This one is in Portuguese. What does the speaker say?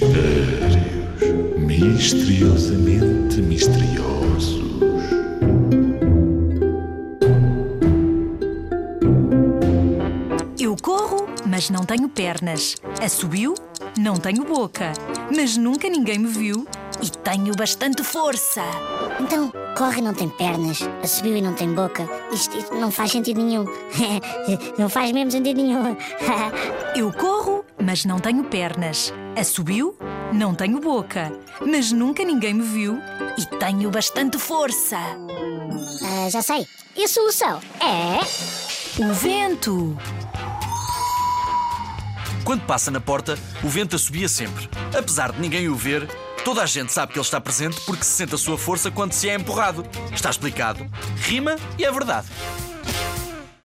Mistérios misteriosamente misteriosos. Eu corro, mas não tenho pernas. Assobio, não tenho boca. Mas nunca ninguém me viu e tenho bastante força. Então, corre e não tem pernas, subiu e não tem boca. Isto, isto não faz sentido nenhum. não faz mesmo sentido nenhum. Eu corro, mas não tenho pernas. Assobio, não tenho boca. Mas nunca ninguém me viu e tenho bastante força. Ah, já sei. E a solução é. O vento. Quando passa na porta, o vento assobia sempre. Apesar de ninguém o ver, toda a gente sabe que ele está presente porque se sente a sua força quando se é empurrado. Está explicado. Rima e é verdade.